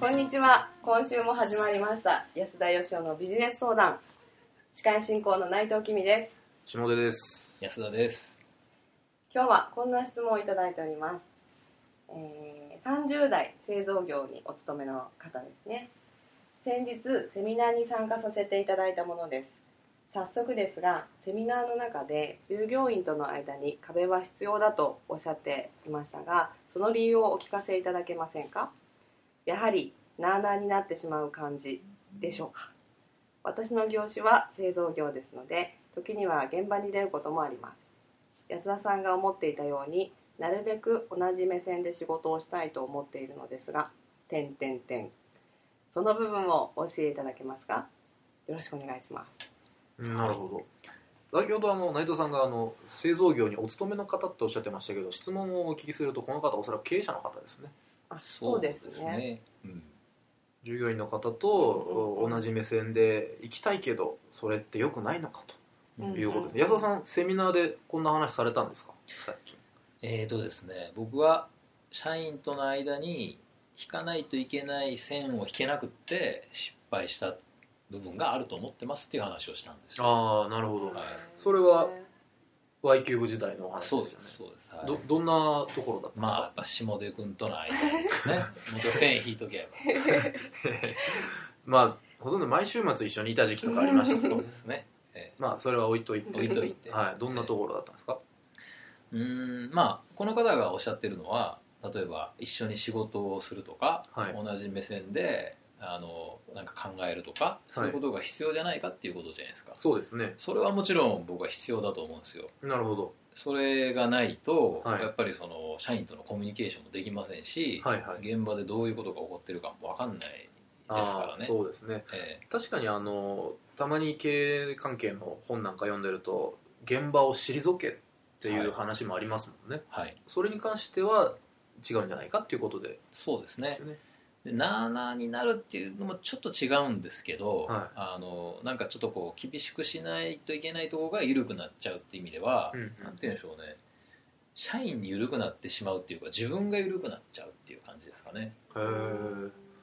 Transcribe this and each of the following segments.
こんにちは。今週も始まりました。安田義雄のビジネス相談。司会進行の内藤君です。下出です安田です今日はこんな質問をいただいております。えー30代製造業にお勤めの方ですね。先日セミナーに参加させていただいたものです。早速ですが、セミナーの中で従業員との間に壁は必要だとおっしゃっていましたが、その理由をお聞かせいただけませんか？やはりなあなあになってしまう感じでしょうか。私の業種は製造業ですので時には現場に出ることもあります。安田さんが思っていたようになるべく同じ目線で仕事をしたいと思っているのですが点点点その部分をお教えいただけますか？よろしくお願いします。うんなるほど。先ほどあの内藤さんがあの製造業にお勤めの方っておっしゃってましたけど質問をお聞きするとこの方おそらく経営者の方ですね。あそうですね。うん、従業員の方と同じ目線で行きたいけどそれって良くないのかと。うん。いうことですね、安田さんセミナーでこんな話されたんですか？最近。えーとですね僕は社員との間に引かないといけない線を引けなくって失敗した部分があると思ってますっていう話をしたんですよ。ああなるほど。はいそれは Y キューブ時代のお話ね。そうですそうです、はい。どどんなところだったまあやっぱ下出君との間にですね。もうちょっと線引いとけば。まあほとんど毎週末一緒にいた時期とかありましたけど。そうですね、えまあそれは置いといて。置いといて。はい、どんなところだったんですか、ーうーん。まあこの方がおっしゃってるのは例えば一緒に仕事をするとか、はい。同じ目線であのなんか考えるとかそういうことが必要じゃないかっていうことじゃないですか、そうですね。それはもちろん僕は必要だと思うんですよ。なるほど。それがないと、はい。やっぱりその社員とのコミュニケーションもできませんし、はいはい。現場でどういうことが起こってるかも分かんないですからね。そうですね。え確かにあのたまに経営関係の本なんか読んでると現場を退けっていう話もありますもんね、ーはい。それに関しては違うんじゃないかっていうことで。そうですね。すよねでなあなあになるっていうのもちょっと違うんですけど、はい。あのなんかちょっとこう厳しくしないといけないところが緩くなっちゃうっていう意味では、うんなんて言うんでしょうね。社員に緩くなってしまうっていうか自分が緩くなっちゃうっていう感じですかね。へ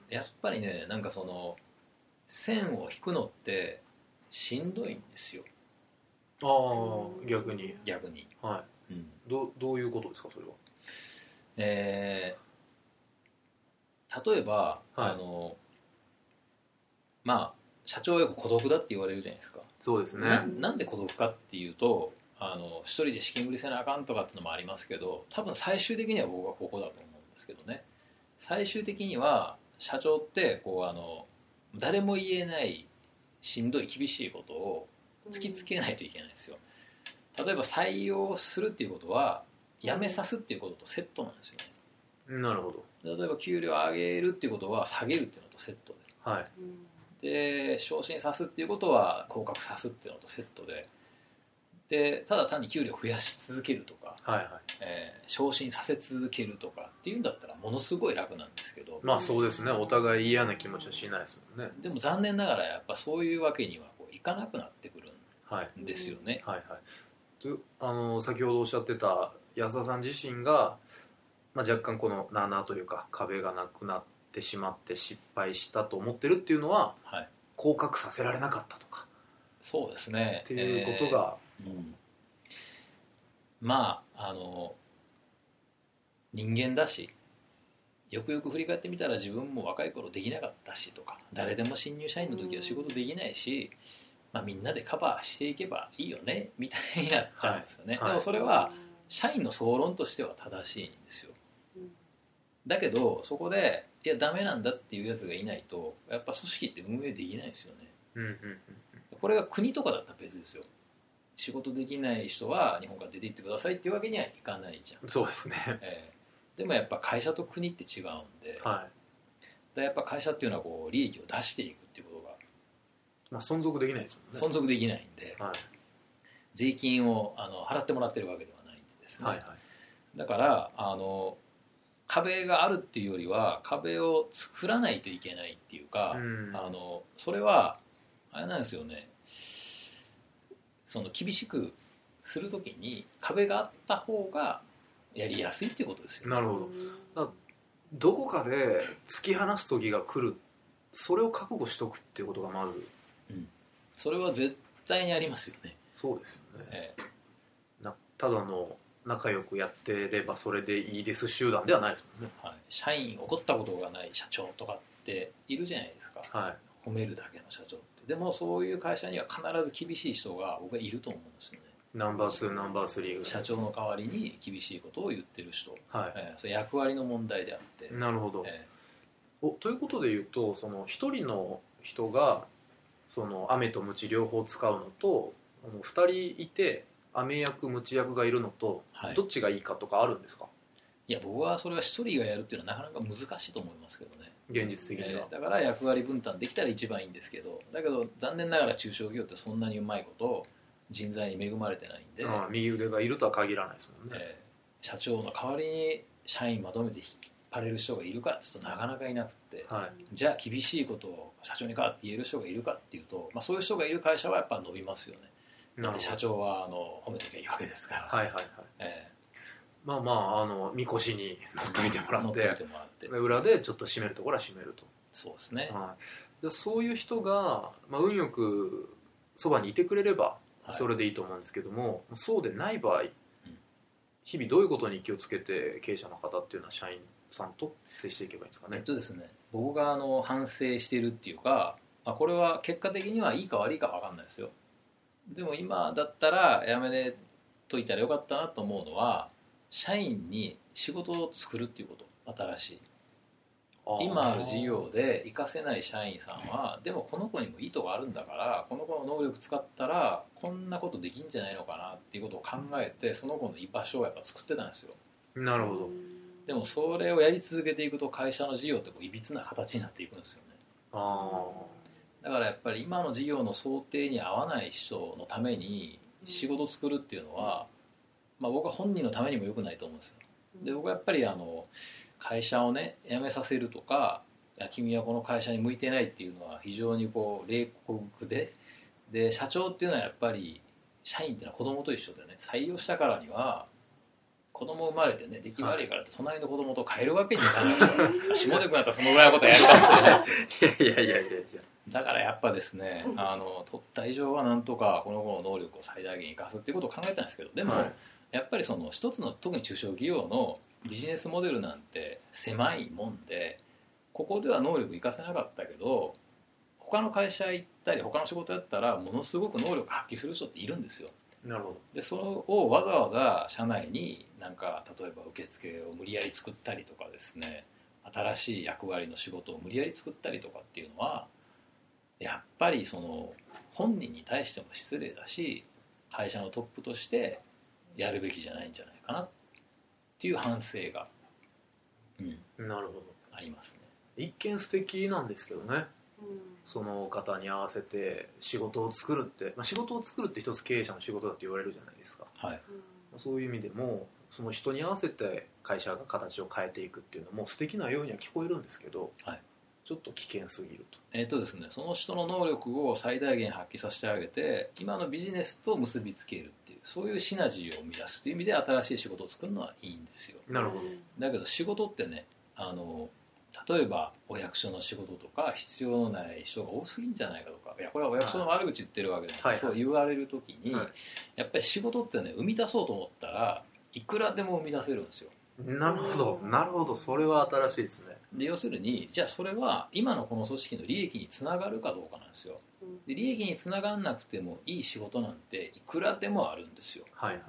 えやっぱりねなんかその線を引くのってしんどいんですよ。ああ逆に。逆に、はうん。いどどういうことですかそれは？えー例えば、はい。あのまあ社長はよく孤独だって言われるじゃないですか。そうですね。ななんで孤独かっていうとあの一人で資金繰りせなあかんとかっていうのもありますけど多分最終的には僕はここだと思うんですけどね。最終的には社長ってこうあの誰も言えないしんどい厳しいことを突きつけないといけないんですよ。例えば採用するっていうことは辞めさすっていうこととセットなんですよね。なるほど例えば給料上げるっていうことは下げるっていうのとセットで。はい。で昇進さすっていうことは降格さすっていうのとセットで。でただ単に給料を増やし続けるとか、はいはい。えー昇進させ続けるとかっていうんだったらものすごい楽なんですけど、まあそうですね。お互い嫌な気持ちはしないですもんね。でも残念ながらやっぱそういうわけにはこういかなくなってくるはいんですよね。はい。はいとあの先ほどおっしゃってた安田さん自身が、まあ、若干このなあなあというか壁がなくなってしまって失敗したと思ってるっていうのははい、降格させられなかったとか。そうですね。っていうことが、えーうん。まああの人間だしよくよく振り返ってみたら自分も若い頃できなかったしとか誰でも新入社員の時は仕事できないし、まあ、みんなでカバーしていけばいいよねみたいになっちゃうんですよね、はい。はい。でもそれは社員の総論としては正しいんですよだけどそこでいやダメなんだっていうやつがいないとやっぱ組織って運営できないですよね。うんうんうんこれが国とかだったら別ですよ。仕事できない人は日本から出て行ってくださいっていうわけにはいかないじゃん、うんそうですね。ええ。でもやっぱ会社と国って違うんで、はらやっぱ会社っていうのはこう利益を出していくっていうことが。い、まあ、存続できないですもんね。存続できないんで、はい。税金をあの払ってもらってるわけではないんでですね、はいはい。だからあの壁があるっていうよりは壁を作らないといけないっていうか、うん。あのそれはあれなんですよね。その厳しくするときに壁があった方がやりやすいっていうことですよ、なるほど。どこかで突き放す時が来る。それを覚悟しとくっていうことがまず。それは絶対にありますよね、そうですよね。えなただの仲良くやってればそれでいいです集団ではないですもんね。ーはい、社員怒ったことがない社長とかっているじゃないですか。はい。褒めるだけの社長って。でもそういう会社には必ず厳しい人が僕はいると思うんですよね。ナンバー2ナンバー3社長の代わりに厳しいことを言ってる人、はえーそれ役割の問題であって、いなるほど、えおということで言うとその一人の人がその雨と鞭両方使うのとあの二人いて雨役鞭役がいるのと、はいどっちがいいかとかあるんですかいや僕はそれは一人がやるっていうのはなかなか難しいと思いますけどね現実的にはえ、ーだから役割分担できたら一番いいんですけどだけど残念ながら中小企業ってそんなにうまいこと人材に恵まれてないんで、ああ右腕がいるとは限らないですもんね、えー社長の代わりに社員まとめて引っ張れる人がいるかって言うとなかなかいなくてはいじゃあ厳しいことを社長に代わって言える人がいるかっていうと、まあ、そういう人がいる会社はやっぱ伸びますよねだって社長はあの褒めときゃいいわけですから、はいはいはい。えまあまああのみこしに乗っといていてもらって。裏でちょっと締めるところは締めると、そうですね、はい、でそういう人が、まあ、運よくそばにいてくれればはい。それでいいと思うんですけども、そうでない場合、日々どういうことに気をつけて経営者の方っていうのは社員さんと接していけばいいんですかえっね、とですね僕があの反省しているっていうか、まあ、これは結果的にはいいか悪いか分かんないですよでも今だったらやめといたらよかったなと思うのは社員に仕事を作るっていうこと。新しい。今ある事業で活かせない社員さんはでもこの子にもいいとこあるんだからこの子の能力使ったらこんなことできんじゃないのかなっていうことを考えてその子の居場所をやっぱ作ってたんですよ。なるほど。でもそれをやり続けていくと会社の事業ってこういびつな形になっていくんですよね。あだからやっぱり今の事業の想定に合わない人のために仕事を作るっていうのは、まあ、僕は本人のためにも良くないと思うんですよ。で僕はやっぱりあの会社をね辞めさせるとかいや君はこの会社に向いてないっていうのは非常にこう冷酷でで社長っていうのはやっぱり社員っていうのは子供と一緒でね。採用したからには子供生まれてね出来悪いからって隣の子供と変えるわけにいかない。か ら下出君だったらそのぐらいのことはやるかもしれないですけどいやいやいやいやいやだからやっぱですねあの取った以上はなんとかこの子の能力を最大限生かすっていうことを考えたんですけどでも、はい。やっぱりその一つの特に中小企業のビジネスモデルなんて狭いもんでここでは能力生かせなかったけど他の会社行ったり他の仕事やったらものすごく能力発揮する人っているんですよ。なるほでそれをわざわざ社内になんか例えば受付を無理やり作ったりとかですね新しい役割の仕事を無理やり作ったりとかっていうのはやっぱりその本人に対しても失礼だし会社のトップとしてやるべきじゃないんじゃないかなっていう反省が、うん、どなるほど。ありますね。一見素敵なんですけどね。その方に合わせて仕事を作るって、まあ、仕事を作るって一つ経営者の仕事だって言われるじゃないですか。はい、そういう意味でもその人に合わせて会社が形を変えていくっていうのも素敵なようには聞こえるんですけど、はいちょっと危険すぎると。えっ、とですねその人の能力を最大限発揮させてあげて今のビジネスと結びつけるっていうそういうシナジーを生み出すという意味で新しい仕事を作るのはいいんですよ。なるほど。だけど仕事ってねあの例えばお役所の仕事とか必要のない人が多すぎんじゃないかとかいやこれはお役所の悪口言ってるわけじゃなくて、はい。そう言われる時に、はい。やっぱり仕事ってね生み出そうと思ったらいくらでも生み出せるんですよ。なるほど。なるほど。それは新しいですねで要するにじゃあそれは今のこの組織の利益につながるかどうかなんですよ。で利益につながんなくてもいい仕事なんていくらでもあるんですよ。はいはい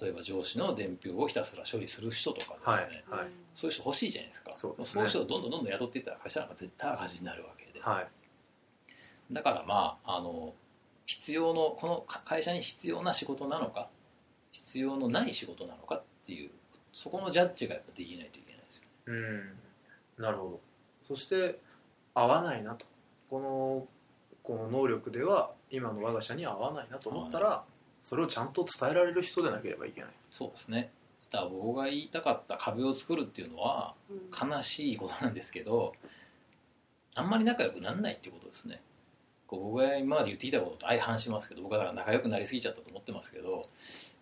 例えば上司の伝票をひたすら処理する人とかですね、はいはい。そういう人欲しいじゃないですか。そうですね。いう人をどんどんどんどん雇っていったら会社なんか絶対赤字になるわけで、はい。だからまああの必要のこの会社に必要な仕事なのか必要のない仕事なのかっていうそこのジャッジがやっぱできないといけないですよ。うんなるほど。そして合わないなと。このこの能力では今の我が社には合わないなと思ったらそれをちゃんと伝えられる人でなければいけない。そうですね。だから僕が言いたかった壁を作るっていうのは悲しいことなんですけどあんまり仲良くならないっていうことですね。こう僕が今まで言ってきたことと相反しますけど僕はだから仲良くなりすぎちゃったと思ってますけど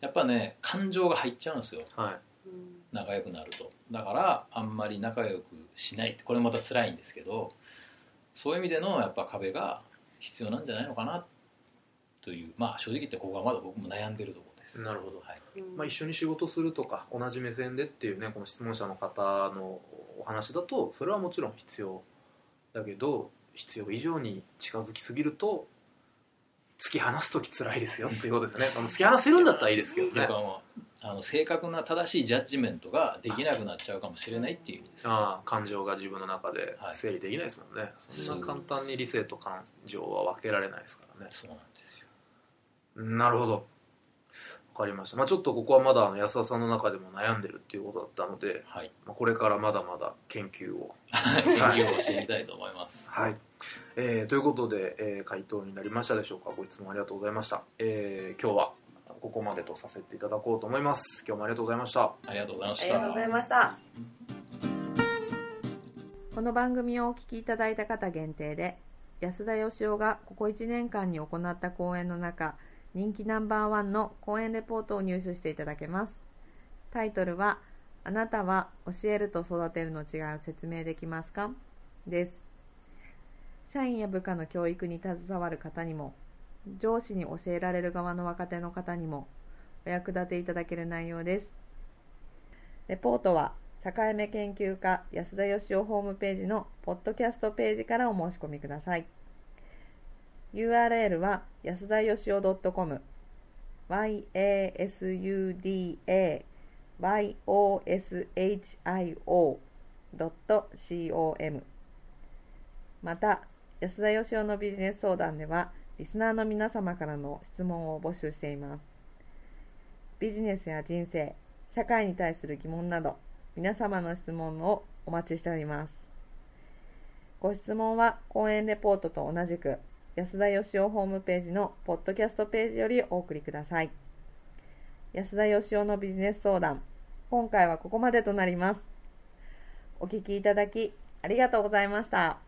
やっぱね感情が入っちゃうんですよ。はうん仲良くなると。だからあんまり仲良くしない。ってこれまた辛いんですけどそういう意味でのやっぱ壁が必要なんじゃないのかなという。まあ正直言ってここはまだ僕も悩んでるところです。なるほど。はい、うん。まあ、一緒に仕事するとか同じ目線でっていうねこの質問者の方のお話だとそれはもちろん必要だけど必要以上に近づきすぎると突き放す時辛いですよっていうことですよね。あの突き放せるんだったらいいですけどねあの正確な正しいジャッジメントができなくなっちゃうかもしれないっていう意味です。ああ感情が自分の中ではい。整理できないですもんね、そそうんな簡単に理性と感情は分けられないですからね。そうなんですよ。なるほど。分かりました、まあ、ちょっとここはまだあの安田さんの中でも悩んでるっていうことだったので、はい。まあ、これからまだまだ研究を。研究をしてみたいと思います。はい、えーということで、えー回答になりましたでしょうか。ご質問ありがとうございました、えー今日はここまでとさせていただこうと思います。今日もありがとうございました。ありがとうございました。ありがとうございました。この番組をお聞きいただいた方限定で安田義雄がここ1年間に行った講演の中人気ナンバーワンの講演レポートを入手していただけます。タイトルは「あなたは教えると育てるの違いを説明できますか?」です。社員や部下の教育に携わる方にも上司に教えられる側の若手の方にもお役立ていただける内容です。レポートは境目研究家安田義雄ホームページのポッドキャストページからお申し込みください。URL は安田義雄 .com yasudayoshio.com また安田義雄のビジネス相談ではリスナーの皆様からの質問を募集しています。ビジネスや人生社会に対する疑問など皆様の質問をお待ちしております。ご質問は講演レポートと同じく安田義雄ホームページのポッドキャストページよりお送りください。安田義雄のビジネス相談今回はここまでとなります。お聞きいただきありがとうございました。